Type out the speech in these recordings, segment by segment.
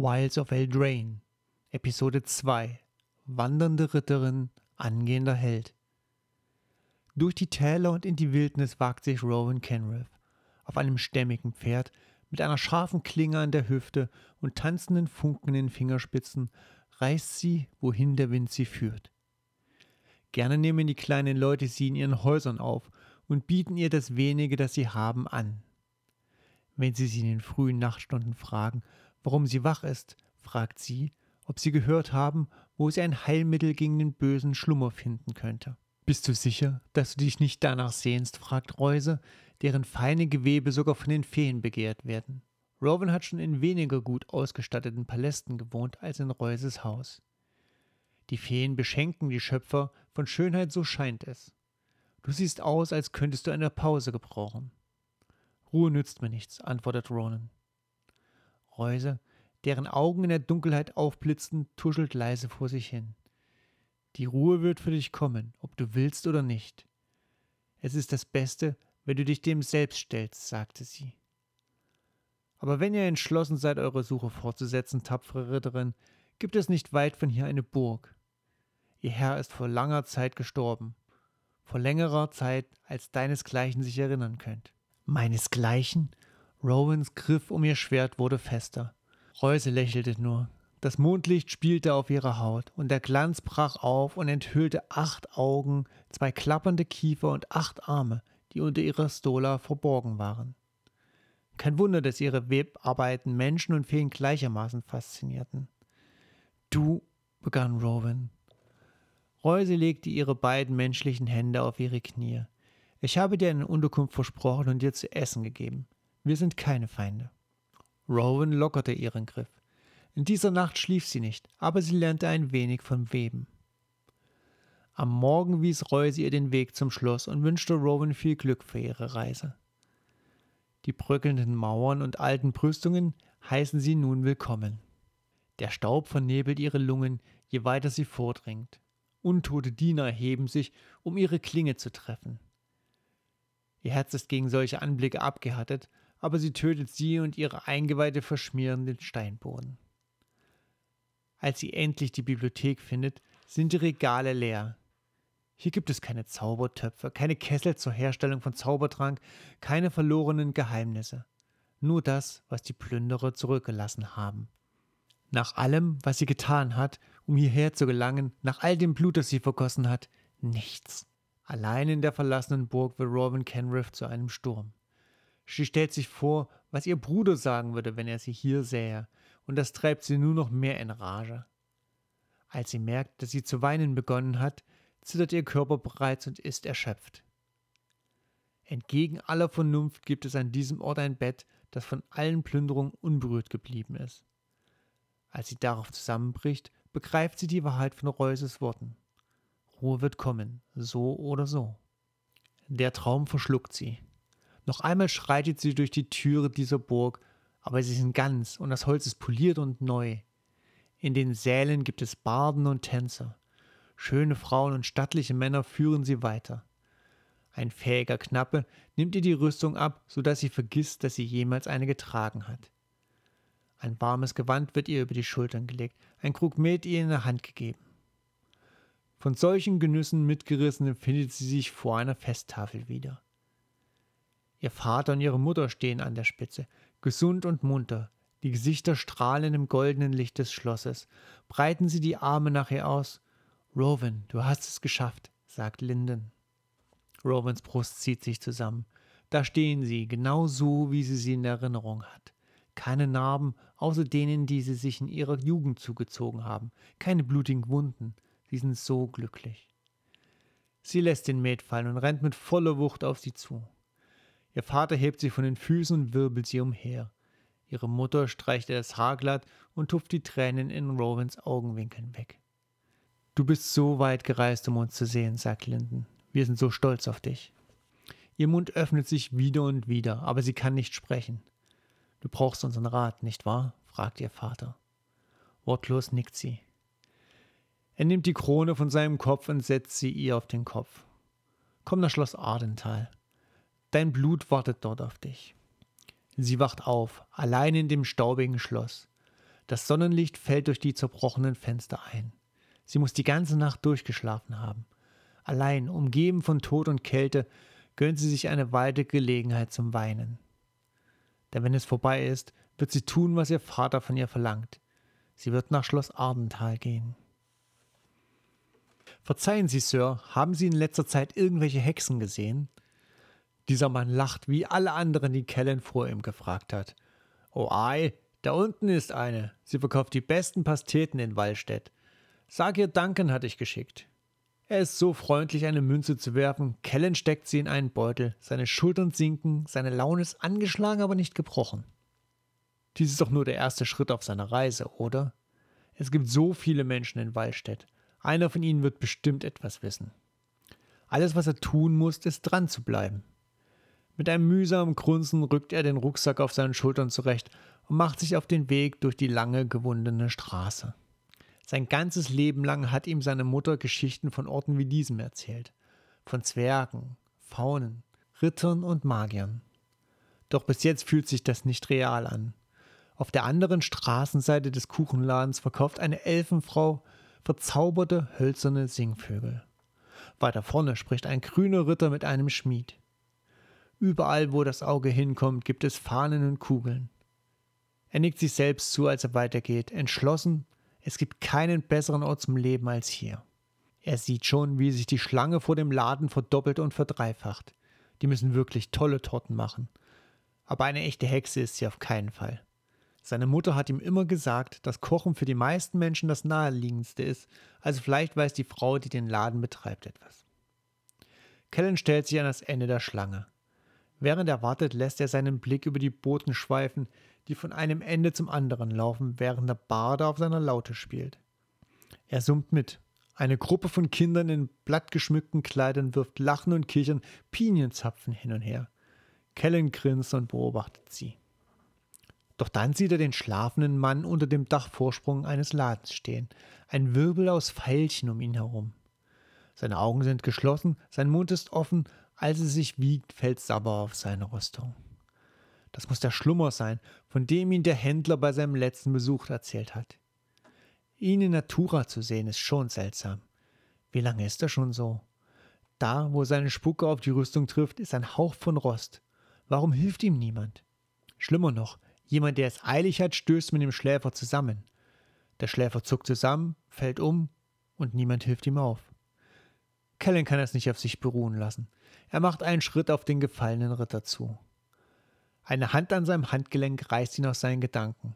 Wilds of Eldraine, Episode 2 Wandernde Ritterin, angehender Held. Durch die Täler und in die Wildnis wagt sich Rowan Kenrith. Auf einem stämmigen Pferd, mit einer scharfen Klinge an der Hüfte und tanzenden Funken in den Fingerspitzen, reist sie, wohin der Wind sie führt. Gerne nehmen die kleinen Leute sie in ihren Häusern auf und bieten ihr das wenige, das sie haben, an. Wenn sie sie in den frühen Nachtstunden fragen, warum sie wach ist, fragt sie, ob sie gehört haben, wo sie ein Heilmittel gegen den bösen Schlummer finden könnte. Bist du sicher, dass du dich nicht danach sehnst? fragt Reuse, deren feine Gewebe sogar von den Feen begehrt werden. Rowan hat schon in weniger gut ausgestatteten Palästen gewohnt als in Reuses Haus. Die Feen beschenken die Schöpfer von Schönheit, so scheint es. Du siehst aus, als könntest du eine Pause gebrauchen. Ruhe nützt mir nichts, antwortet Ronan. Reuse, deren Augen in der Dunkelheit aufblitzten, tuschelt leise vor sich hin. Die Ruhe wird für dich kommen, ob du willst oder nicht. Es ist das Beste, wenn du dich dem selbst stellst, sagte sie. Aber wenn ihr entschlossen seid, eure Suche fortzusetzen, tapfere Ritterin, gibt es nicht weit von hier eine Burg. Ihr Herr ist vor langer Zeit gestorben, vor längerer Zeit, als deinesgleichen sich erinnern könnt. Meinesgleichen? Rowans Griff um ihr Schwert wurde fester. Reuse lächelte nur. Das Mondlicht spielte auf ihrer Haut, und der Glanz brach auf und enthüllte acht Augen, zwei klappernde Kiefer und acht Arme, die unter ihrer Stola verborgen waren. Kein Wunder, dass ihre Webarbeiten Menschen und Feen gleichermaßen faszinierten. Du, begann Rowan. Reuse legte ihre beiden menschlichen Hände auf ihre Knie. Ich habe dir eine Unterkunft versprochen und dir zu essen gegeben. Wir sind keine Feinde. Rowan lockerte ihren Griff. In dieser Nacht schlief sie nicht, aber sie lernte ein wenig vom Weben. Am Morgen wies Reuse ihr den Weg zum Schloss und wünschte Rowan viel Glück für ihre Reise. Die bröckelnden Mauern und alten Brüstungen heißen sie nun willkommen. Der Staub vernebelt ihre Lungen, je weiter sie vordringt. Untote Diener erheben sich, um ihre Klinge zu treffen. Ihr Herz ist gegen solche Anblicke abgehärtet, aber sie tötet sie und ihre Eingeweide verschmieren den Steinboden. Als sie endlich die Bibliothek findet, sind die Regale leer. Hier gibt es keine Zaubertöpfe, keine Kessel zur Herstellung von Zaubertrank, keine verlorenen Geheimnisse. Nur das, was die Plünderer zurückgelassen haben. Nach allem, was sie getan hat, um hierher zu gelangen, nach all dem Blut, das sie vergossen hat, nichts. Allein in der verlassenen Burg wird Robin Kenriff zu einem Sturm. Sie stellt sich vor, was ihr Bruder sagen würde, wenn er sie hier sähe, und das treibt sie nur noch mehr in Rage. Als sie merkt, dass sie zu weinen begonnen hat, zittert ihr Körper bereits und ist erschöpft. Entgegen aller Vernunft gibt es an diesem Ort ein Bett, das von allen Plünderungen unberührt geblieben ist. Als sie darauf zusammenbricht, begreift sie die Wahrheit von Reuses Worten. Ruhe wird kommen, so oder so. Der Traum verschluckt sie. Noch einmal schreitet sie durch die Türe dieser Burg, aber sie sind ganz und das Holz ist poliert und neu. In den Sälen gibt es Barden und Tänzer. Schöne Frauen und stattliche Männer führen sie weiter. Ein fähiger Knappe nimmt ihr die Rüstung ab, so dass sie vergisst, dass sie jemals eine getragen hat. Ein warmes Gewand wird ihr über die Schultern gelegt, ein Krug Met ihr in der Hand gegeben. Von solchen Genüssen mitgerissen findet sie sich vor einer Festtafel wieder. Ihr Vater und ihre Mutter stehen an der Spitze, gesund und munter, die Gesichter strahlen im goldenen Licht des Schlosses. Breiten sie die Arme nach ihr aus. Rowan, du hast es geschafft, sagt Linden. Rowans Brust zieht sich zusammen. Da stehen sie, genau so, wie sie sie in Erinnerung hat. Keine Narben, außer denen, die sie sich in ihrer Jugend zugezogen haben. Keine blutigen Wunden. Sie sind so glücklich. Sie lässt den Met fallen und rennt mit voller Wucht auf sie zu. Ihr Vater hebt sie von den Füßen und wirbelt sie umher. Ihre Mutter streicht ihr das Haar glatt und tupft die Tränen in Rowans Augenwinkeln weg. Du bist so weit gereist, um uns zu sehen, sagt Linden. Wir sind so stolz auf dich. Ihr Mund öffnet sich wieder und wieder, aber sie kann nicht sprechen. Du brauchst unseren Rat, nicht wahr? fragt ihr Vater. Wortlos nickt sie. Er nimmt die Krone von seinem Kopf und setzt sie ihr auf den Kopf. Komm nach Schloss Ardental. Dein Blut wartet dort auf dich. Sie wacht auf, allein in dem staubigen Schloss. Das Sonnenlicht fällt durch die zerbrochenen Fenster ein. Sie muss die ganze Nacht durchgeschlafen haben. Allein, umgeben von Tod und Kälte, gönnt sie sich eine weite Gelegenheit zum Weinen. Denn wenn es vorbei ist, wird sie tun, was ihr Vater von ihr verlangt. Sie wird nach Schloss Ardental gehen. Verzeihen Sie, Sir, haben Sie in letzter Zeit irgendwelche Hexen gesehen? Dieser Mann lacht wie alle anderen, die Kellen vor ihm gefragt hat. Oh ei, da unten ist eine. Sie verkauft die besten Pasteten in Wallstedt. Sag ihr Duncan hatte ich geschickt. Er ist so freundlich, eine Münze zu werfen. Kellen steckt sie in einen Beutel. Seine Schultern sinken, seine Laune ist angeschlagen, aber nicht gebrochen. Dies ist doch nur der erste Schritt auf seiner Reise, oder? Es gibt so viele Menschen in Wallstedt. Einer von ihnen wird bestimmt etwas wissen. Alles, was er tun muss, ist dran zu bleiben. Mit einem mühsamen Grunzen rückt er den Rucksack auf seinen Schultern zurecht und macht sich auf den Weg durch die lange gewundene Straße. Sein ganzes Leben lang hat ihm seine Mutter Geschichten von Orten wie diesem erzählt. Von Zwergen, Faunen, Rittern und Magiern. Doch bis jetzt fühlt sich das nicht real an. Auf der anderen Straßenseite des Kuchenladens verkauft eine Elfenfrau verzauberte hölzerne Singvögel. Weiter vorne spricht ein grüner Ritter mit einem Schmied. Überall, wo das Auge hinkommt, gibt es Fahnen und Kugeln. Er nickt sich selbst zu, als er weitergeht, entschlossen, es gibt keinen besseren Ort zum Leben als hier. Er sieht schon, wie sich die Schlange vor dem Laden verdoppelt und verdreifacht. Die müssen wirklich tolle Torten machen. Aber eine echte Hexe ist sie auf keinen Fall. Seine Mutter hat ihm immer gesagt, dass Kochen für die meisten Menschen das naheliegendste ist, also vielleicht weiß die Frau, die den Laden betreibt, etwas. Kellen stellt sich an das Ende der Schlange. Während er wartet, lässt er seinen Blick über die Boten schweifen, die von einem Ende zum anderen laufen, während der Barde auf seiner Laute spielt. Er summt mit. Eine Gruppe von Kindern in blattgeschmückten Kleidern wirft Lachen und Kichern Pinienzapfen hin und her. Kellen grinst und beobachtet sie. Doch dann sieht er den schlafenden Mann unter dem Dachvorsprung eines Ladens stehen, ein Wirbel aus Pfeilchen um ihn herum. Seine Augen sind geschlossen, sein Mund ist offen, als er sich wiegt, fällt Sabber auf seine Rüstung. Das muss der Schlummer sein, von dem ihn der Händler bei seinem letzten Besuch erzählt hat. Ihn in Natura zu sehen, ist schon seltsam. Wie lange ist er schon so? Da, wo seine Spucke auf die Rüstung trifft, ist ein Hauch von Rost. Warum hilft ihm niemand? Schlimmer noch, Jemand, der es eilig hat, stößt mit dem Schläfer zusammen. Der Schläfer zuckt zusammen, fällt um und niemand hilft ihm auf. Kellen kann es nicht auf sich beruhen lassen. Er macht einen Schritt auf den gefallenen Ritter zu. Eine Hand an seinem Handgelenk reißt ihn aus seinen Gedanken.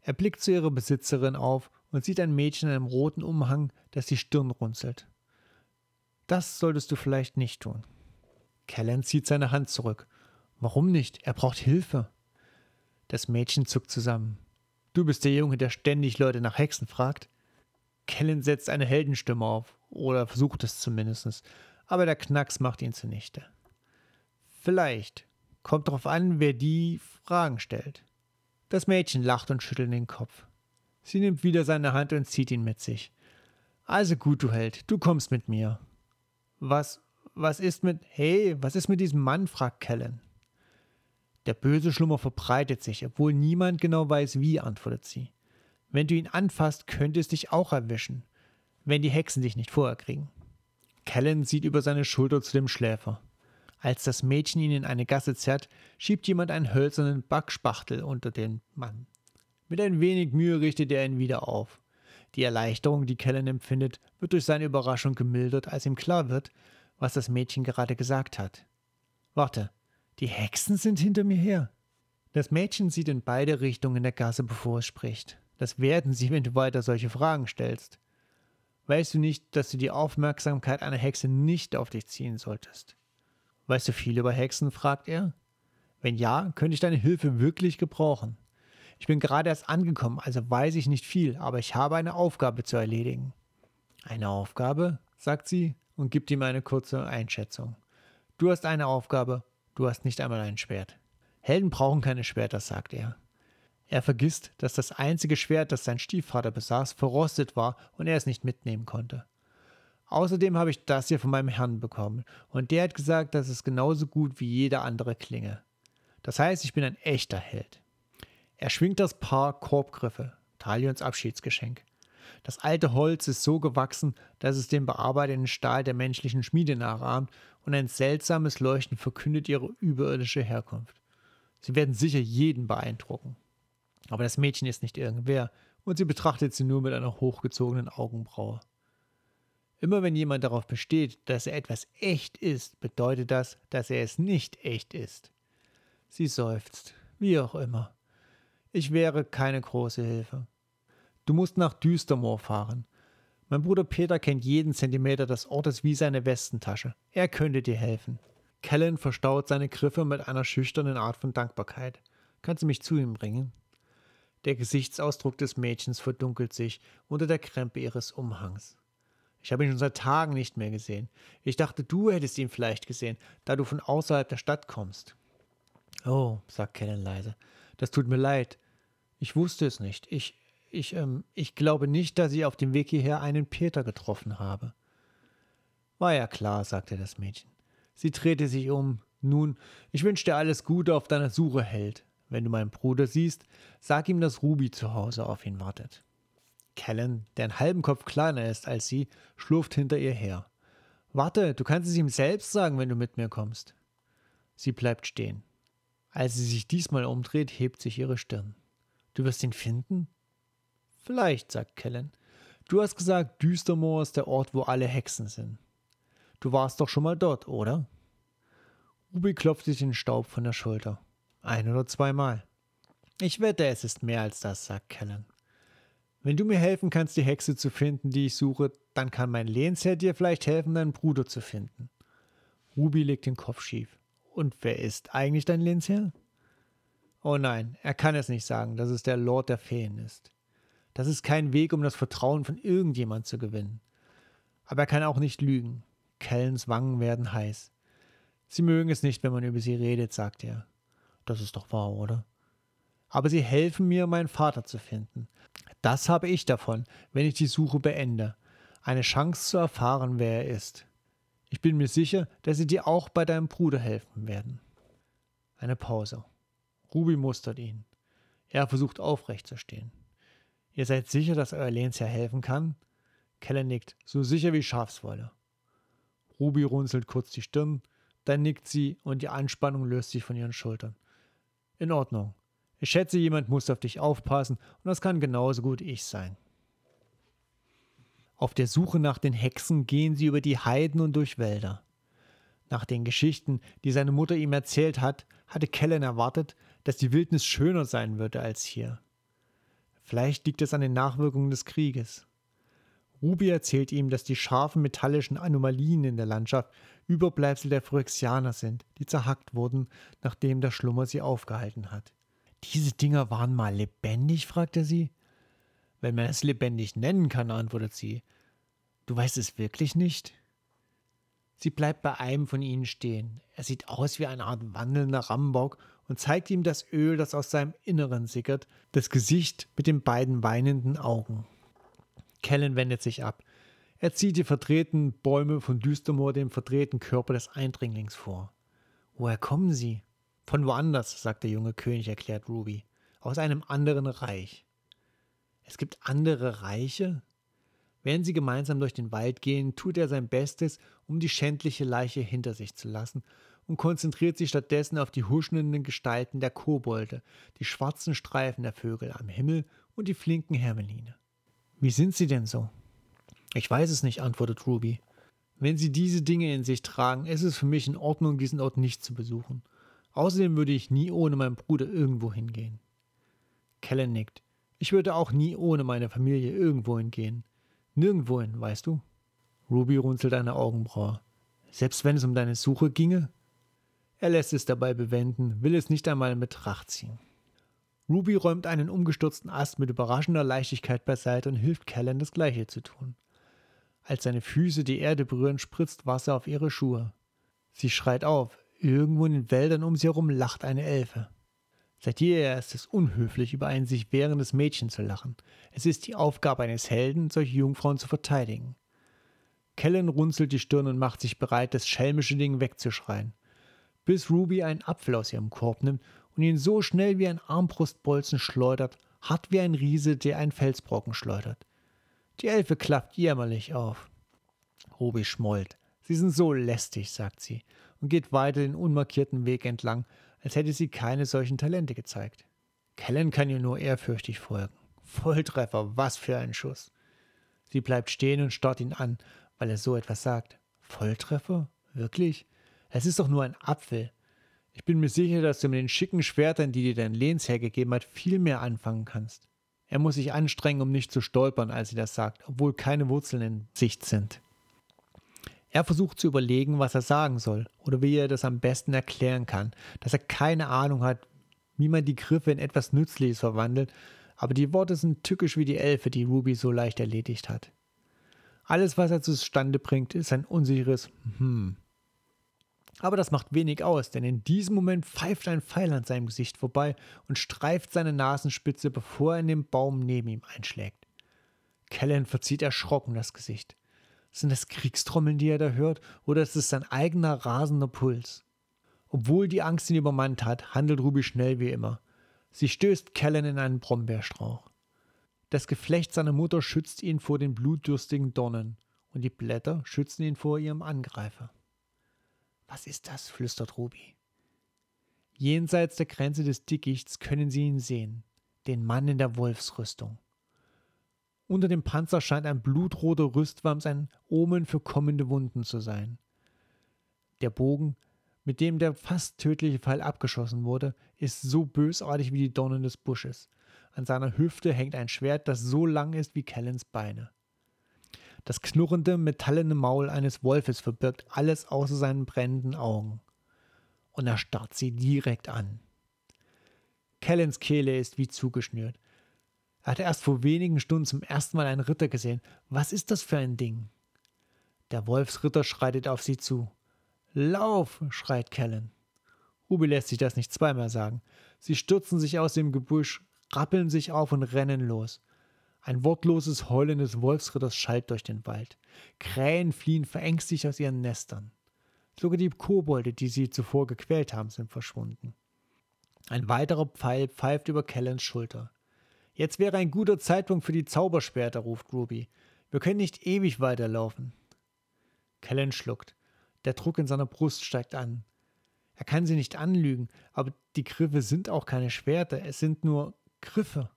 Er blickt zu ihrer Besitzerin auf und sieht ein Mädchen in einem roten Umhang, das die Stirn runzelt. Das solltest du vielleicht nicht tun. Kellen zieht seine Hand zurück. Warum nicht? Er braucht Hilfe. Das Mädchen zuckt zusammen. Du bist der Junge, der ständig Leute nach Hexen fragt. Kellen setzt eine Heldenstimme auf, oder versucht es zumindest, aber der Knacks macht ihn zunichte. Vielleicht. Kommt drauf an, wer die Fragen stellt. Das Mädchen lacht und schüttelt den Kopf. Sie nimmt wieder seine Hand und zieht ihn mit sich. Also gut, du Held, du kommst mit mir. Was, was ist mit, hey, was ist mit diesem Mann? fragt Kellen. Der böse Schlummer verbreitet sich, obwohl niemand genau weiß, wie, antwortet sie. Wenn du ihn anfasst, könnte es dich auch erwischen, wenn die Hexen dich nicht vorher kriegen. Kellen sieht über seine Schulter zu dem Schläfer. Als das Mädchen ihn in eine Gasse zerrt, schiebt jemand einen hölzernen Backspachtel unter den Mann. Mit ein wenig Mühe richtet er ihn wieder auf. Die Erleichterung, die Kellen empfindet, wird durch seine Überraschung gemildert, als ihm klar wird, was das Mädchen gerade gesagt hat. Warte, die Hexen sind hinter mir her. Das Mädchen sieht in beide Richtungen der Gasse, bevor es spricht. Das werden sie, wenn du weiter solche Fragen stellst. Weißt du nicht, dass du die Aufmerksamkeit einer Hexe nicht auf dich ziehen solltest? Weißt du viel über Hexen? fragt er. Wenn ja, könnte ich deine Hilfe wirklich gebrauchen. Ich bin gerade erst angekommen, also weiß ich nicht viel, aber ich habe eine Aufgabe zu erledigen. Eine Aufgabe? sagt sie und gibt ihm eine kurze Einschätzung. Du hast eine Aufgabe Du hast nicht einmal ein Schwert. Helden brauchen keine Schwerter, sagt er. Er vergisst, dass das einzige Schwert, das sein Stiefvater besaß, verrostet war und er es nicht mitnehmen konnte. Außerdem habe ich das hier von meinem Herrn bekommen und der hat gesagt, dass es genauso gut wie jede andere Klinge. Das heißt, ich bin ein echter Held. Er schwingt das Paar Korbgriffe, Talions Abschiedsgeschenk. Das alte Holz ist so gewachsen, dass es den bearbeiteten Stahl der menschlichen Schmiede nachahmt und ein seltsames Leuchten verkündet ihre überirdische Herkunft. Sie werden sicher jeden beeindrucken. Aber das Mädchen ist nicht irgendwer und sie betrachtet sie nur mit einer hochgezogenen Augenbraue. Immer wenn jemand darauf besteht, dass er etwas echt ist, bedeutet das, dass er es nicht echt ist. Sie seufzt, wie auch immer. Ich wäre keine große Hilfe. Du musst nach Düstermoor fahren. Mein Bruder Peter kennt jeden Zentimeter des Ortes wie seine Westentasche. Er könnte dir helfen. Kellen verstaut seine Griffe mit einer schüchternen Art von Dankbarkeit. Kannst du mich zu ihm bringen? Der Gesichtsausdruck des Mädchens verdunkelt sich unter der Krempe ihres Umhangs. Ich habe ihn schon seit Tagen nicht mehr gesehen. Ich dachte, du hättest ihn vielleicht gesehen, da du von außerhalb der Stadt kommst. Oh, sagt Kellen leise. Das tut mir leid. Ich wusste es nicht. Ich, ich, ähm, ich glaube nicht, dass ich auf dem Weg hierher einen Peter getroffen habe. War ja klar, sagte das Mädchen. Sie drehte sich um. Nun, ich wünsche dir alles Gute auf deiner Suche, Held. Wenn du meinen Bruder siehst, sag ihm, dass Ruby zu Hause auf ihn wartet. Kellen, der einen halben Kopf kleiner ist als sie, schlurft hinter ihr her. Warte, du kannst es ihm selbst sagen, wenn du mit mir kommst. Sie bleibt stehen. Als sie sich diesmal umdreht, hebt sich ihre Stirn. Du wirst ihn finden? Vielleicht, sagt Kellen. Du hast gesagt, Düstermoor ist der Ort, wo alle Hexen sind. Du warst doch schon mal dort, oder? Ruby klopft sich den Staub von der Schulter. Ein oder zweimal. Ich wette, es ist mehr als das, sagt Kellen. Wenn du mir helfen kannst, die Hexe zu finden, die ich suche, dann kann mein Lehnsherr dir vielleicht helfen, deinen Bruder zu finden. Ruby legt den Kopf schief. Und wer ist eigentlich dein Lehnsherr? Oh nein, er kann es nicht sagen, dass es der Lord der Feen ist. Das ist kein Weg, um das Vertrauen von irgendjemand zu gewinnen. Aber er kann auch nicht lügen. Kellens Wangen werden heiß. Sie mögen es nicht, wenn man über sie redet, sagt er. Das ist doch wahr, oder? Aber sie helfen mir, meinen Vater zu finden. Das habe ich davon, wenn ich die Suche beende. Eine Chance zu erfahren, wer er ist. Ich bin mir sicher, dass sie dir auch bei deinem Bruder helfen werden. Eine Pause. Ruby mustert ihn. Er versucht aufrecht zu stehen. Ihr seid sicher, dass euer Lehnsherr helfen kann? Keller nickt, so sicher wie Schafswolle. Ruby runzelt kurz die Stirn, dann nickt sie und die Anspannung löst sich von ihren Schultern. In Ordnung. Ich schätze, jemand muss auf dich aufpassen und das kann genauso gut ich sein. Auf der Suche nach den Hexen gehen sie über die Heiden und durch Wälder. Nach den Geschichten, die seine Mutter ihm erzählt hat, hatte Kellen erwartet, dass die Wildnis schöner sein würde als hier. Vielleicht liegt es an den Nachwirkungen des Krieges. Ruby erzählt ihm, dass die scharfen metallischen Anomalien in der Landschaft Überbleibsel der Phyrexianer sind, die zerhackt wurden, nachdem der Schlummer sie aufgehalten hat. Diese Dinger waren mal lebendig? fragt er sie. Wenn man es lebendig nennen kann, antwortet sie. Du weißt es wirklich nicht? Sie bleibt bei einem von ihnen stehen. Er sieht aus wie eine Art wandelnder Rambock und zeigt ihm das Öl, das aus seinem Inneren sickert, das Gesicht mit den beiden weinenden Augen. Kellen wendet sich ab. Er zieht die verdrehten Bäume von Düstermoor dem verdrehten Körper des Eindringlings vor. Woher kommen sie? Von woanders, sagt der junge König, erklärt Ruby. Aus einem anderen Reich. Es gibt andere Reiche? Während sie gemeinsam durch den Wald gehen, tut er sein Bestes, um die schändliche Leiche hinter sich zu lassen und konzentriert sich stattdessen auf die huschenden Gestalten der Kobolde, die schwarzen Streifen der Vögel am Himmel und die flinken Hermeline. Wie sind sie denn so? Ich weiß es nicht, antwortet Ruby. Wenn sie diese Dinge in sich tragen, ist es für mich in Ordnung, diesen Ort nicht zu besuchen. Außerdem würde ich nie ohne meinen Bruder irgendwo hingehen. Kellen nickt. Ich würde auch nie ohne meine Familie irgendwo hingehen. Nirgendwohin, weißt du? Ruby runzelt eine Augenbraue. Selbst wenn es um deine Suche ginge? Er lässt es dabei bewenden, will es nicht einmal in Betracht ziehen. Ruby räumt einen umgestürzten Ast mit überraschender Leichtigkeit beiseite und hilft Callan, das Gleiche zu tun. Als seine Füße die Erde berühren, spritzt Wasser auf ihre Schuhe. Sie schreit auf. Irgendwo in den Wäldern um sie herum lacht eine Elfe. Seit jeher ist es unhöflich, über ein sich wehrendes Mädchen zu lachen. Es ist die Aufgabe eines Helden, solche Jungfrauen zu verteidigen. Kellen runzelt die Stirn und macht sich bereit, das schelmische Ding wegzuschreien bis Ruby einen Apfel aus ihrem Korb nimmt und ihn so schnell wie ein Armbrustbolzen schleudert, hart wie ein Riese, der einen Felsbrocken schleudert. Die Elfe klappt jämmerlich auf. Ruby schmollt. Sie sind so lästig, sagt sie und geht weiter den unmarkierten Weg entlang, als hätte sie keine solchen Talente gezeigt. Kellen kann ihr nur ehrfürchtig folgen. Volltreffer, was für ein Schuss. Sie bleibt stehen und starrt ihn an, weil er so etwas sagt. Volltreffer? Wirklich? Es ist doch nur ein Apfel. Ich bin mir sicher, dass du mit den schicken Schwertern, die dir dein Lehnsherr gegeben hat, viel mehr anfangen kannst. Er muss sich anstrengen, um nicht zu stolpern, als sie das sagt, obwohl keine Wurzeln in Sicht sind. Er versucht zu überlegen, was er sagen soll oder wie er das am besten erklären kann, dass er keine Ahnung hat, wie man die Griffe in etwas Nützliches verwandelt, aber die Worte sind tückisch wie die Elfe, die Ruby so leicht erledigt hat. Alles, was er zustande bringt, ist ein unsicheres Hm. Aber das macht wenig aus, denn in diesem Moment pfeift ein Pfeil an seinem Gesicht vorbei und streift seine Nasenspitze, bevor er in den Baum neben ihm einschlägt. Kellen verzieht erschrocken das Gesicht. Sind das Kriegstrommeln, die er da hört, oder ist es sein eigener rasender Puls? Obwohl die Angst ihn übermannt hat, handelt Ruby schnell wie immer. Sie stößt Kellen in einen Brombeerstrauch. Das Geflecht seiner Mutter schützt ihn vor den blutdürstigen Dornen, und die Blätter schützen ihn vor ihrem Angreifer. Was ist das? flüstert Ruby. Jenseits der Grenze des Dickichts können sie ihn sehen, den Mann in der Wolfsrüstung. Unter dem Panzer scheint ein blutroter Rüstwams ein Omen für kommende Wunden zu sein. Der Bogen, mit dem der fast tödliche Pfeil abgeschossen wurde, ist so bösartig wie die Dornen des Busches. An seiner Hüfte hängt ein Schwert, das so lang ist wie Kellens Beine. Das knurrende, metallene Maul eines Wolfes verbirgt alles außer seinen brennenden Augen. Und er starrt sie direkt an. Kellens Kehle ist wie zugeschnürt. Er hatte erst vor wenigen Stunden zum ersten Mal einen Ritter gesehen. Was ist das für ein Ding? Der Wolfsritter schreitet auf sie zu. Lauf! schreit Kellen. Ruby lässt sich das nicht zweimal sagen. Sie stürzen sich aus dem Gebüsch, rappeln sich auf und rennen los. Ein wortloses Heulen des Wolfsritters schallt durch den Wald. Krähen fliehen verängstigt aus ihren Nestern. Sogar die Kobolde, die sie zuvor gequält haben, sind verschwunden. Ein weiterer Pfeil pfeift über Kellens Schulter. Jetzt wäre ein guter Zeitpunkt für die Zaubersperrte, ruft Ruby. Wir können nicht ewig weiterlaufen. Kellen schluckt. Der Druck in seiner Brust steigt an. Er kann sie nicht anlügen, aber die Griffe sind auch keine Schwerter, es sind nur Griffe.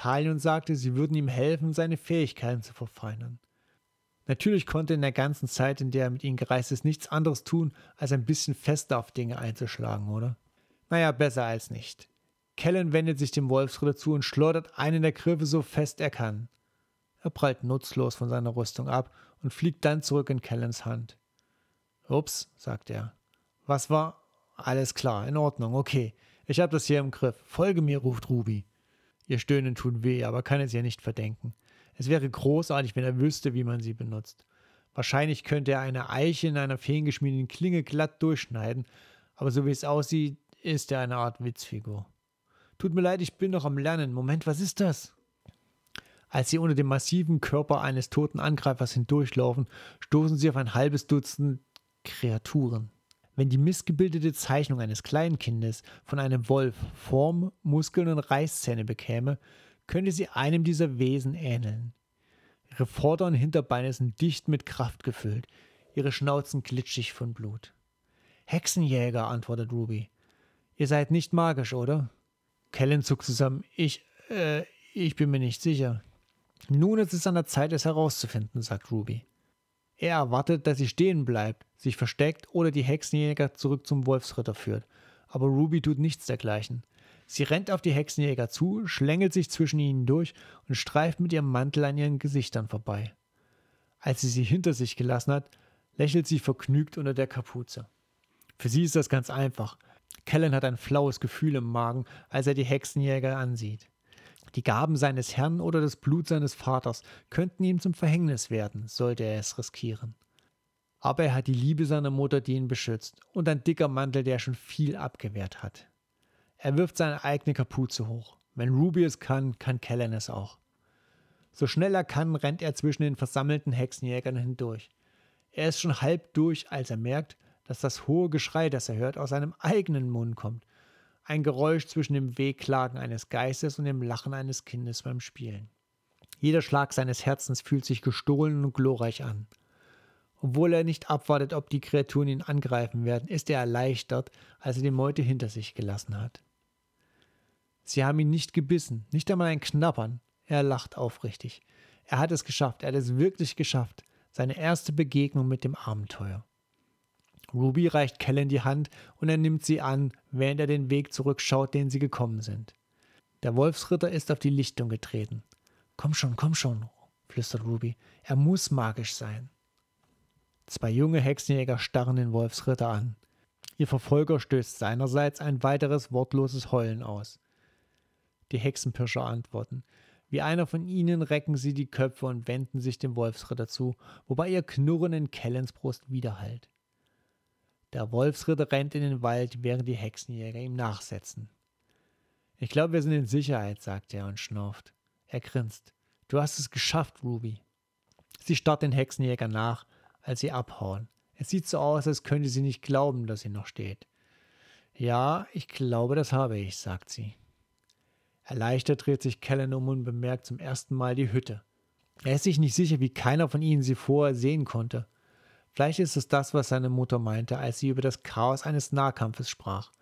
Talion sagte, sie würden ihm helfen, seine Fähigkeiten zu verfeinern. Natürlich konnte in der ganzen Zeit, in der er mit ihnen gereist ist, nichts anderes tun, als ein bisschen fester auf Dinge einzuschlagen, oder? Naja, besser als nicht. Kellen wendet sich dem Wolfsritter zu und schleudert einen der Griffe so fest er kann. Er prallt nutzlos von seiner Rüstung ab und fliegt dann zurück in Kellens Hand. Ups, sagt er. Was war? Alles klar, in Ordnung, okay. Ich hab das hier im Griff. Folge mir, ruft Ruby. Ihr Stöhnen tut weh, aber kann es ihr nicht verdenken. Es wäre großartig, wenn er wüsste, wie man sie benutzt. Wahrscheinlich könnte er eine Eiche in einer feengeschmiedeten Klinge glatt durchschneiden, aber so wie es aussieht, ist er eine Art Witzfigur. Tut mir leid, ich bin noch am Lernen. Moment, was ist das? Als sie unter dem massiven Körper eines toten Angreifers hindurchlaufen, stoßen sie auf ein halbes Dutzend Kreaturen. Wenn die missgebildete Zeichnung eines Kleinkindes von einem Wolf Form, Muskeln und Reißzähne bekäme, könnte sie einem dieser Wesen ähneln. Ihre vorderen Hinterbeine sind dicht mit Kraft gefüllt, ihre Schnauzen glitschig von Blut. Hexenjäger, antwortet Ruby. Ihr seid nicht magisch, oder? Kellen zuckt zusammen. Ich, äh, ich bin mir nicht sicher. Nun ist es an der Zeit, es herauszufinden, sagt Ruby. Er erwartet, dass sie stehen bleibt, sich versteckt oder die Hexenjäger zurück zum Wolfsritter führt. Aber Ruby tut nichts dergleichen. Sie rennt auf die Hexenjäger zu, schlängelt sich zwischen ihnen durch und streift mit ihrem Mantel an ihren Gesichtern vorbei. Als sie sie hinter sich gelassen hat, lächelt sie vergnügt unter der Kapuze. Für sie ist das ganz einfach. Kellen hat ein flaues Gefühl im Magen, als er die Hexenjäger ansieht. Die Gaben seines Herrn oder das Blut seines Vaters könnten ihm zum Verhängnis werden, sollte er es riskieren. Aber er hat die Liebe seiner Mutter, die ihn beschützt, und ein dicker Mantel, der schon viel abgewehrt hat. Er wirft seine eigene Kapuze hoch. Wenn Ruby es kann, kann Kellen es auch. So schnell er kann, rennt er zwischen den versammelten Hexenjägern hindurch. Er ist schon halb durch, als er merkt, dass das hohe Geschrei, das er hört, aus seinem eigenen Mund kommt. Ein Geräusch zwischen dem Wehklagen eines Geistes und dem Lachen eines Kindes beim Spielen. Jeder Schlag seines Herzens fühlt sich gestohlen und glorreich an. Obwohl er nicht abwartet, ob die Kreaturen ihn angreifen werden, ist er erleichtert, als er die Meute hinter sich gelassen hat. Sie haben ihn nicht gebissen, nicht einmal ein Knappern. Er lacht aufrichtig. Er hat es geschafft, er hat es wirklich geschafft. Seine erste Begegnung mit dem Abenteuer. Ruby reicht Kellen die Hand und er nimmt sie an, während er den Weg zurückschaut, den sie gekommen sind. Der Wolfsritter ist auf die Lichtung getreten. Komm schon, komm schon, flüstert Ruby. Er muss magisch sein. Zwei junge Hexenjäger starren den Wolfsritter an. Ihr Verfolger stößt seinerseits ein weiteres wortloses Heulen aus. Die Hexenpirscher antworten. Wie einer von ihnen recken sie die Köpfe und wenden sich dem Wolfsritter zu, wobei ihr Knurren in Kellens Brust widerhallt. Der Wolfsritter rennt in den Wald, während die Hexenjäger ihm nachsetzen. Ich glaube, wir sind in Sicherheit, sagt er und schnauft. Er grinst. Du hast es geschafft, Ruby. Sie starrt den Hexenjäger nach, als sie abhauen. Es sieht so aus, als könnte sie nicht glauben, dass sie noch steht. Ja, ich glaube, das habe ich, sagt sie. Erleichtert dreht sich Kellen um und bemerkt zum ersten Mal die Hütte. Er ist sich nicht sicher, wie keiner von ihnen sie vorher sehen konnte. Vielleicht ist es das, was seine Mutter meinte, als sie über das Chaos eines Nahkampfes sprach.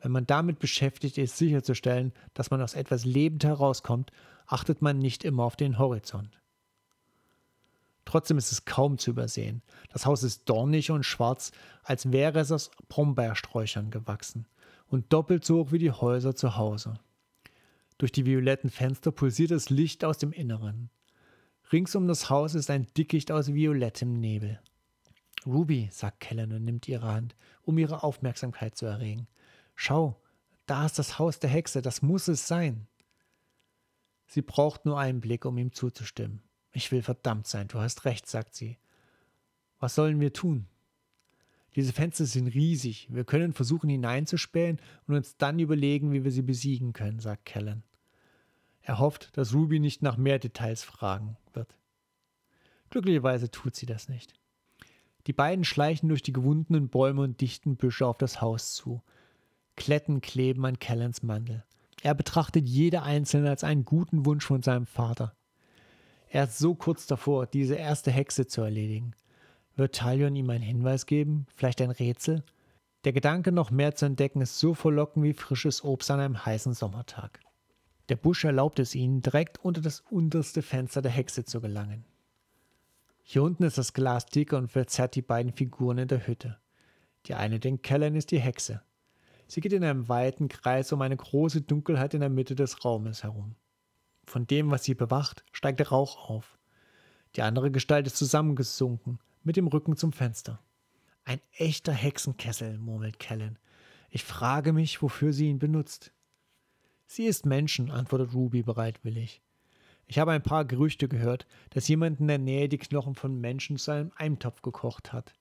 Wenn man damit beschäftigt ist, sicherzustellen, dass man aus etwas lebend herauskommt, achtet man nicht immer auf den Horizont. Trotzdem ist es kaum zu übersehen. Das Haus ist dornig und schwarz, als wäre es aus Brombeersträuchern gewachsen und doppelt so hoch wie die Häuser zu Hause. Durch die violetten Fenster pulsiert das Licht aus dem Inneren. Rings um das Haus ist ein Dickicht aus violettem Nebel. Ruby, sagt Kellen und nimmt ihre Hand, um ihre Aufmerksamkeit zu erregen. Schau, da ist das Haus der Hexe, das muss es sein. Sie braucht nur einen Blick, um ihm zuzustimmen. Ich will verdammt sein, du hast recht, sagt sie. Was sollen wir tun? Diese Fenster sind riesig. Wir können versuchen hineinzuspähen und uns dann überlegen, wie wir sie besiegen können, sagt Kellen. Er hofft, dass Ruby nicht nach mehr Details fragen wird. Glücklicherweise tut sie das nicht. Die beiden schleichen durch die gewundenen Bäume und dichten Büsche auf das Haus zu. Kletten kleben an Kellens Mantel. Er betrachtet jede einzelne als einen guten Wunsch von seinem Vater. Er ist so kurz davor, diese erste Hexe zu erledigen. Wird Talion ihm einen Hinweis geben? Vielleicht ein Rätsel? Der Gedanke, noch mehr zu entdecken, ist so verlockend wie frisches Obst an einem heißen Sommertag. Der Busch erlaubt es ihnen, direkt unter das unterste Fenster der Hexe zu gelangen. Hier unten ist das Glas dicker und verzerrt die beiden Figuren in der Hütte. Die eine denkt, Kellen ist die Hexe. Sie geht in einem weiten Kreis um eine große Dunkelheit in der Mitte des Raumes herum. Von dem, was sie bewacht, steigt der Rauch auf. Die andere Gestalt ist zusammengesunken, mit dem Rücken zum Fenster. Ein echter Hexenkessel, murmelt Kellen. Ich frage mich, wofür sie ihn benutzt. Sie ist Menschen, antwortet Ruby bereitwillig. Ich habe ein paar Gerüchte gehört, dass jemand in der Nähe die Knochen von Menschen zu einem Eintopf gekocht hat.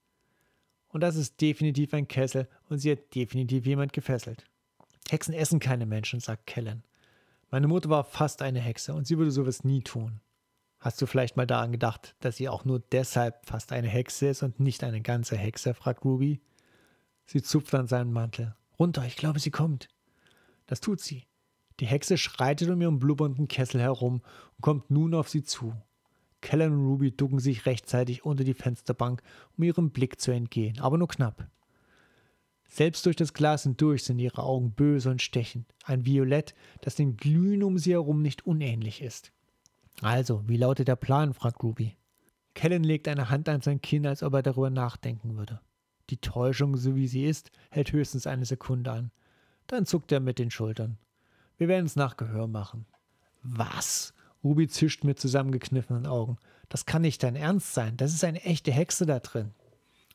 Und das ist definitiv ein Kessel und sie hat definitiv jemand gefesselt. Hexen essen keine Menschen, sagt Kellen. Meine Mutter war fast eine Hexe und sie würde sowas nie tun. Hast du vielleicht mal daran gedacht, dass sie auch nur deshalb fast eine Hexe ist und nicht eine ganze Hexe? fragt Ruby. Sie zupft an seinen Mantel. Runter, ich glaube, sie kommt. Das tut sie. Die Hexe schreitet um ihren blubbernden Kessel herum und kommt nun auf sie zu. Kellen und Ruby ducken sich rechtzeitig unter die Fensterbank, um ihrem Blick zu entgehen, aber nur knapp. Selbst durch das Glas hindurch sind ihre Augen böse und stechend, ein Violett, das dem Glühen um sie herum nicht unähnlich ist. Also, wie lautet der Plan? fragt Ruby. Kellen legt eine Hand an sein Kinn, als ob er darüber nachdenken würde. Die Täuschung, so wie sie ist, hält höchstens eine Sekunde an. Dann zuckt er mit den Schultern. Wir werden es nach Gehör machen. Was? Ruby zischt mit zusammengekniffenen Augen. Das kann nicht dein Ernst sein. Das ist eine echte Hexe da drin.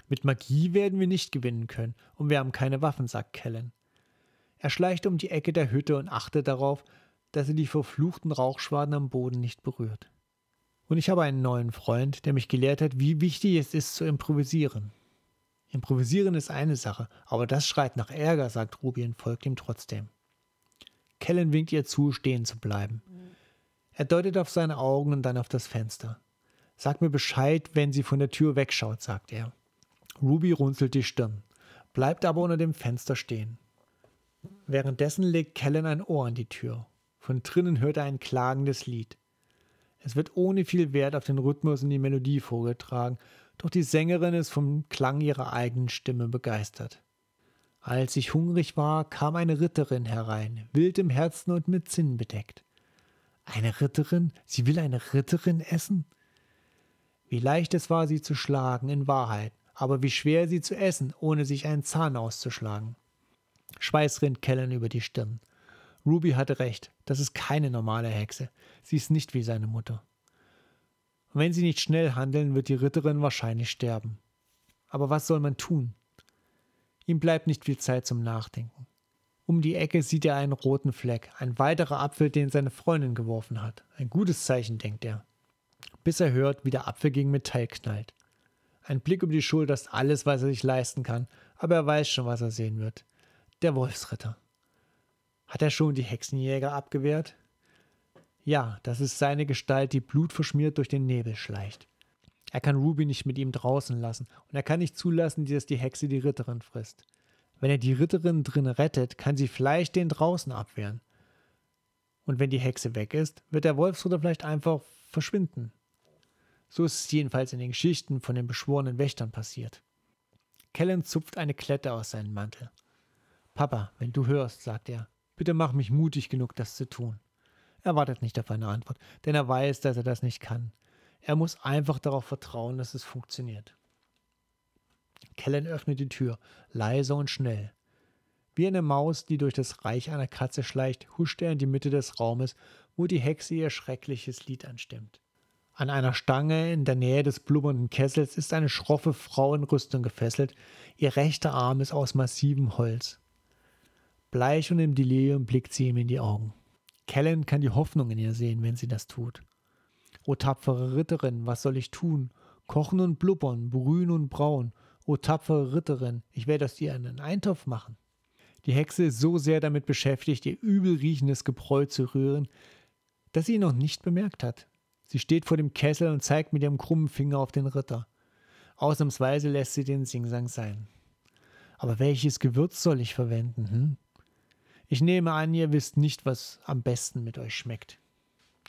Mit Magie werden wir nicht gewinnen können, und wir haben keine Waffen, sagt Kellen. Er schleicht um die Ecke der Hütte und achtet darauf, dass er die verfluchten Rauchschwaden am Boden nicht berührt. Und ich habe einen neuen Freund, der mich gelehrt hat, wie wichtig es ist zu improvisieren. Improvisieren ist eine Sache, aber das schreit nach Ärger, sagt Ruby und folgt ihm trotzdem. Kellen winkt ihr zu, stehen zu bleiben. Er deutet auf seine Augen und dann auf das Fenster. Sag mir Bescheid, wenn sie von der Tür wegschaut, sagt er. Ruby runzelt die Stirn, bleibt aber unter dem Fenster stehen. Währenddessen legt Kellen ein Ohr an die Tür. Von drinnen hört er ein klagendes Lied. Es wird ohne viel Wert auf den Rhythmus und die Melodie vorgetragen, doch die Sängerin ist vom Klang ihrer eigenen Stimme begeistert. Als ich hungrig war, kam eine Ritterin herein, wild im Herzen und mit Zinn bedeckt. Eine Ritterin? Sie will eine Ritterin essen? Wie leicht es war, sie zu schlagen, in Wahrheit, aber wie schwer sie zu essen, ohne sich einen Zahn auszuschlagen. Schweiß rinnt Kellen über die Stirn. Ruby hatte recht, das ist keine normale Hexe. Sie ist nicht wie seine Mutter. Und wenn sie nicht schnell handeln, wird die Ritterin wahrscheinlich sterben. Aber was soll man tun? Ihm bleibt nicht viel Zeit zum Nachdenken. Um die Ecke sieht er einen roten Fleck, ein weiterer Apfel, den seine Freundin geworfen hat. Ein gutes Zeichen, denkt er. Bis er hört, wie der Apfel gegen Metall knallt. Ein Blick über die Schulter ist alles, was er sich leisten kann, aber er weiß schon, was er sehen wird. Der Wolfsritter. Hat er schon die Hexenjäger abgewehrt? Ja, das ist seine Gestalt, die blutverschmiert durch den Nebel schleicht. Er kann Ruby nicht mit ihm draußen lassen und er kann nicht zulassen, dass die Hexe die Ritterin frisst. Wenn er die Ritterin drin rettet, kann sie vielleicht den draußen abwehren. Und wenn die Hexe weg ist, wird der Wolfsritter vielleicht einfach verschwinden. So ist es jedenfalls in den Geschichten von den beschworenen Wächtern passiert. Kellen zupft eine Klette aus seinem Mantel. Papa, wenn du hörst, sagt er, bitte mach mich mutig genug, das zu tun. Er wartet nicht auf eine Antwort, denn er weiß, dass er das nicht kann. Er muss einfach darauf vertrauen, dass es funktioniert. Kellen öffnet die Tür, leise und schnell. Wie eine Maus, die durch das Reich einer Katze schleicht, huscht er in die Mitte des Raumes, wo die Hexe ihr schreckliches Lied anstimmt. An einer Stange in der Nähe des blubbernden Kessels ist eine schroffe Frau in Rüstung gefesselt, ihr rechter Arm ist aus massivem Holz. Bleich und im Delirium blickt sie ihm in die Augen. Kellen kann die Hoffnung in ihr sehen, wenn sie das tut. O tapfere Ritterin, was soll ich tun? Kochen und blubbern, brühen und brauen. O tapfere Ritterin, ich werde aus dir einen Eintopf machen. Die Hexe ist so sehr damit beschäftigt, ihr übel riechendes Gebräu zu rühren, dass sie ihn noch nicht bemerkt hat. Sie steht vor dem Kessel und zeigt mit ihrem krummen Finger auf den Ritter. Ausnahmsweise lässt sie den Singsang sein. Aber welches Gewürz soll ich verwenden? Hm? Ich nehme an, ihr wisst nicht, was am besten mit euch schmeckt.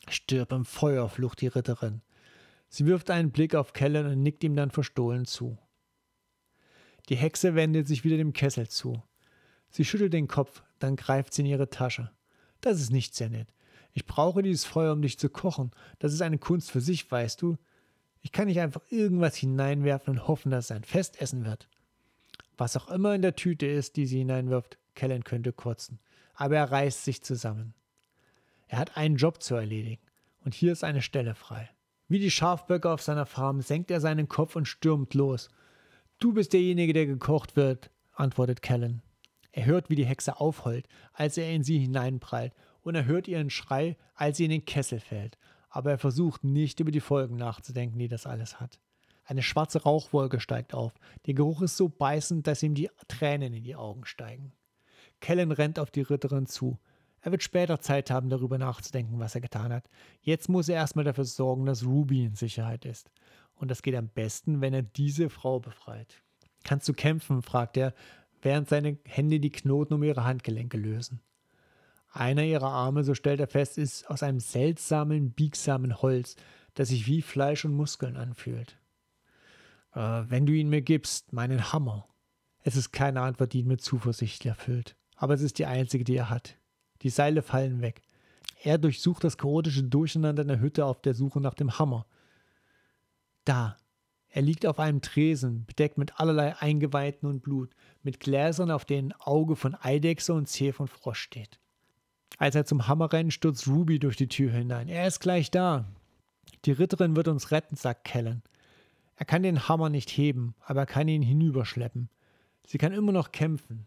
Stirb im Feuer, flucht die Ritterin. Sie wirft einen Blick auf Kellen und nickt ihm dann verstohlen zu. Die Hexe wendet sich wieder dem Kessel zu. Sie schüttelt den Kopf, dann greift sie in ihre Tasche. Das ist nicht sehr nett. Ich brauche dieses Feuer, um dich zu kochen. Das ist eine Kunst für sich, weißt du. Ich kann nicht einfach irgendwas hineinwerfen und hoffen, dass es ein Festessen wird. Was auch immer in der Tüte ist, die sie hineinwirft, Kellen könnte kotzen. Aber er reißt sich zusammen. Er hat einen Job zu erledigen. Und hier ist eine Stelle frei. Wie die Schafböcke auf seiner Farm senkt er seinen Kopf und stürmt los. Du bist derjenige, der gekocht wird, antwortet Kellen. Er hört, wie die Hexe aufheult, als er in sie hineinprallt, und er hört ihren Schrei, als sie in den Kessel fällt. Aber er versucht nicht über die Folgen nachzudenken, die das alles hat. Eine schwarze Rauchwolke steigt auf. Der Geruch ist so beißend, dass ihm die Tränen in die Augen steigen. Kellen rennt auf die Ritterin zu. Er wird später Zeit haben, darüber nachzudenken, was er getan hat. Jetzt muss er erstmal dafür sorgen, dass Ruby in Sicherheit ist. Und das geht am besten, wenn er diese Frau befreit. Kannst du kämpfen? fragt er, während seine Hände die Knoten um ihre Handgelenke lösen. Einer ihrer Arme, so stellt er fest, ist aus einem seltsamen, biegsamen Holz, das sich wie Fleisch und Muskeln anfühlt. Äh, wenn du ihn mir gibst, meinen Hammer. Es ist keine Antwort, die ihn mit Zuversicht erfüllt, aber es ist die einzige, die er hat. Die Seile fallen weg. Er durchsucht das chaotische Durcheinander in der Hütte auf der Suche nach dem Hammer. Da. Er liegt auf einem Tresen, bedeckt mit allerlei Eingeweihten und Blut, mit Gläsern, auf denen Auge von Eidechse und Zeh von Frosch steht. Als er zum Hammer rennt, stürzt Ruby durch die Tür hinein. Er ist gleich da. Die Ritterin wird uns retten, sagt Kellen. Er kann den Hammer nicht heben, aber er kann ihn hinüberschleppen. Sie kann immer noch kämpfen.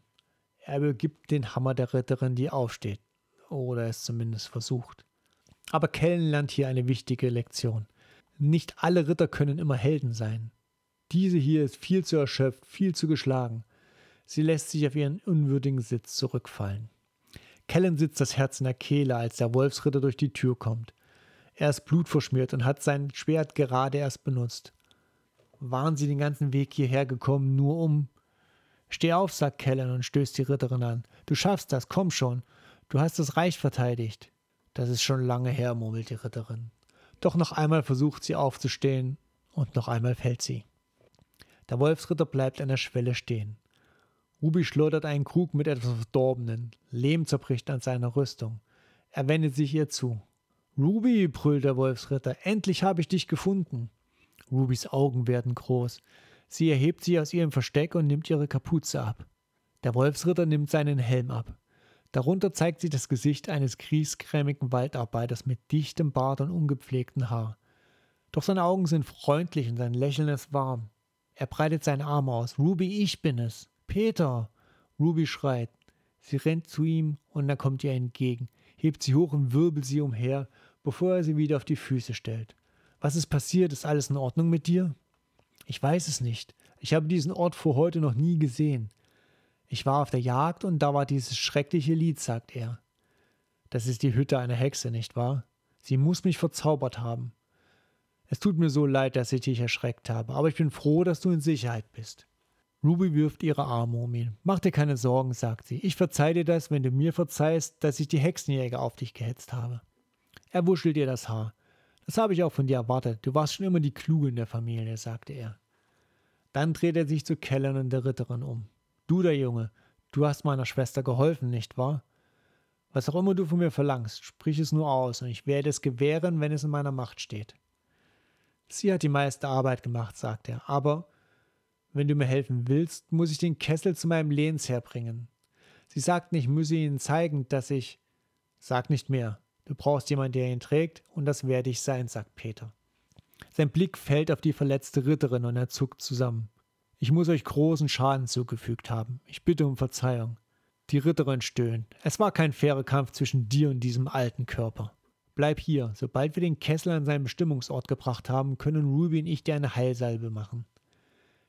Er übergibt den Hammer der Ritterin, die aufsteht. Oder es zumindest versucht. Aber Kellen lernt hier eine wichtige Lektion. Nicht alle Ritter können immer Helden sein. Diese hier ist viel zu erschöpft, viel zu geschlagen. Sie lässt sich auf ihren unwürdigen Sitz zurückfallen. Kellen sitzt das Herz in der Kehle, als der Wolfsritter durch die Tür kommt. Er ist blutverschmiert und hat sein Schwert gerade erst benutzt. Waren sie den ganzen Weg hierher gekommen, nur um. Steh auf, sagt Kellen und stößt die Ritterin an. Du schaffst das, komm schon. Du hast das Reich verteidigt. Das ist schon lange her, murmelt die Ritterin. Doch noch einmal versucht sie aufzustehen und noch einmal fällt sie. Der Wolfsritter bleibt an der Schwelle stehen. Ruby schleudert einen Krug mit etwas Verdorbenen. Lehm zerbricht an seiner Rüstung. Er wendet sich ihr zu. Ruby, brüllt der Wolfsritter, endlich habe ich dich gefunden. Rubys Augen werden groß. Sie erhebt sich aus ihrem Versteck und nimmt ihre Kapuze ab. Der Wolfsritter nimmt seinen Helm ab. Darunter zeigt sich das Gesicht eines griesgrämigen Waldarbeiters mit dichtem Bart und ungepflegtem Haar. Doch seine Augen sind freundlich und sein Lächeln ist warm. Er breitet seinen Arm aus. Ruby, ich bin es. Peter! Ruby schreit. Sie rennt zu ihm und er kommt ihr entgegen, hebt sie hoch und wirbelt sie umher, bevor er sie wieder auf die Füße stellt. Was ist passiert? Ist alles in Ordnung mit dir? Ich weiß es nicht. Ich habe diesen Ort vor heute noch nie gesehen. Ich war auf der Jagd und da war dieses schreckliche Lied, sagt er. Das ist die Hütte einer Hexe, nicht wahr? Sie muss mich verzaubert haben. Es tut mir so leid, dass ich dich erschreckt habe, aber ich bin froh, dass du in Sicherheit bist. Ruby wirft ihre Arme um ihn. Mach dir keine Sorgen, sagt sie. Ich verzeih dir das, wenn du mir verzeihst, dass ich die Hexenjäger auf dich gehetzt habe. Er wuschelt ihr das Haar. Das habe ich auch von dir erwartet. Du warst schon immer die Kluge in der Familie, sagte er. Dann dreht er sich zu Kellen und der Ritterin um. Du, der Junge, du hast meiner Schwester geholfen, nicht wahr? Was auch immer du von mir verlangst, sprich es nur aus, und ich werde es gewähren, wenn es in meiner Macht steht. Sie hat die meiste Arbeit gemacht, sagt er, aber wenn du mir helfen willst, muss ich den Kessel zu meinem Lehnsherr bringen. Sie sagt, ich müsse ihnen zeigen, dass ich. Sag nicht mehr, Du brauchst jemanden, der ihn trägt, und das werde ich sein, sagt Peter. Sein Blick fällt auf die verletzte Ritterin und er zuckt zusammen. Ich muss euch großen Schaden zugefügt haben. Ich bitte um Verzeihung. Die Ritterin stöhnt. Es war kein fairer Kampf zwischen dir und diesem alten Körper. Bleib hier. Sobald wir den Kessel an seinen Bestimmungsort gebracht haben, können Ruby und ich dir eine Heilsalbe machen.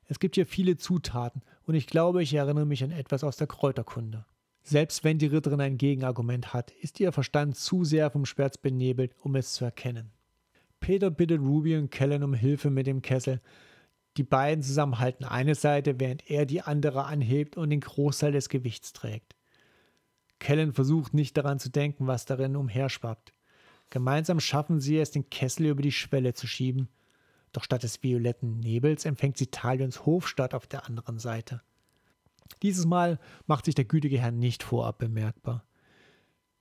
Es gibt hier viele Zutaten und ich glaube, ich erinnere mich an etwas aus der Kräuterkunde. Selbst wenn die Ritterin ein Gegenargument hat, ist ihr Verstand zu sehr vom Schmerz benebelt, um es zu erkennen. Peter bittet Ruby und Kellen um Hilfe mit dem Kessel. Die beiden zusammen halten eine Seite, während er die andere anhebt und den Großteil des Gewichts trägt. Kellen versucht nicht daran zu denken, was darin umherschwappt. Gemeinsam schaffen sie es, den Kessel über die Schwelle zu schieben. Doch statt des violetten Nebels empfängt sie Talions Hofstadt auf der anderen Seite. Dieses Mal macht sich der gütige Herr nicht vorab bemerkbar.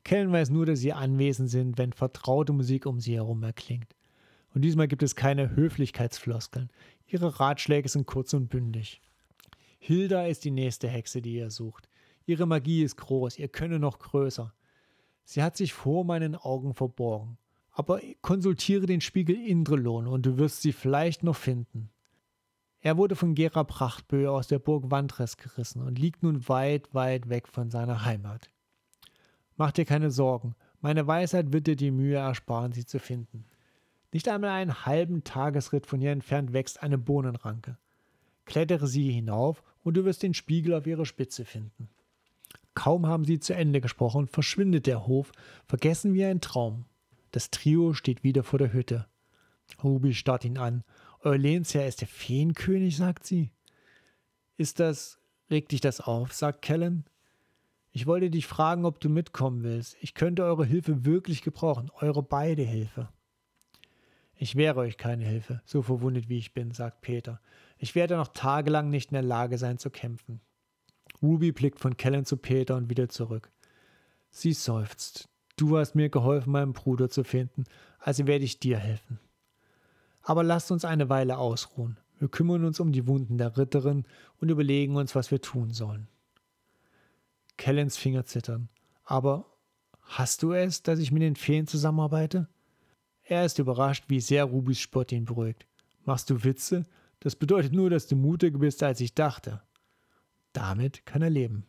Kellen weiß nur, dass sie anwesend sind, wenn vertraute Musik um sie herum erklingt. Und diesmal gibt es keine Höflichkeitsfloskeln. Ihre Ratschläge sind kurz und bündig. Hilda ist die nächste Hexe, die ihr sucht. Ihre Magie ist groß, ihr Können noch größer. Sie hat sich vor meinen Augen verborgen. Aber konsultiere den Spiegel Indrelon und du wirst sie vielleicht noch finden. Er wurde von Gera Prachtbö aus der Burg Wandres gerissen und liegt nun weit, weit weg von seiner Heimat. Mach dir keine Sorgen, meine Weisheit wird dir die Mühe ersparen, sie zu finden. Nicht einmal einen halben Tagesritt von hier entfernt wächst eine Bohnenranke. Klettere sie hinauf und du wirst den Spiegel auf ihrer Spitze finden. Kaum haben sie zu Ende gesprochen, verschwindet der Hof, vergessen wie ein Traum. Das Trio steht wieder vor der Hütte. Ruby starrt ihn an euer Lehnsherr ist der Feenkönig, sagt sie. Ist das, regt dich das auf, sagt Kellen. Ich wollte dich fragen, ob du mitkommen willst. Ich könnte eure Hilfe wirklich gebrauchen, eure beide Hilfe. Ich wäre euch keine Hilfe, so verwundet wie ich bin, sagt Peter. Ich werde noch tagelang nicht in der Lage sein zu kämpfen. Ruby blickt von Kellen zu Peter und wieder zurück. Sie seufzt. Du hast mir geholfen, meinen Bruder zu finden, also werde ich dir helfen. Aber lasst uns eine Weile ausruhen. Wir kümmern uns um die Wunden der Ritterin und überlegen uns, was wir tun sollen. Kellens Finger zittern. Aber hast du es, dass ich mit den Feen zusammenarbeite? Er ist überrascht, wie sehr Rubis Spott ihn beruhigt. Machst du Witze? Das bedeutet nur, dass du mutiger bist, als ich dachte. Damit kann er leben.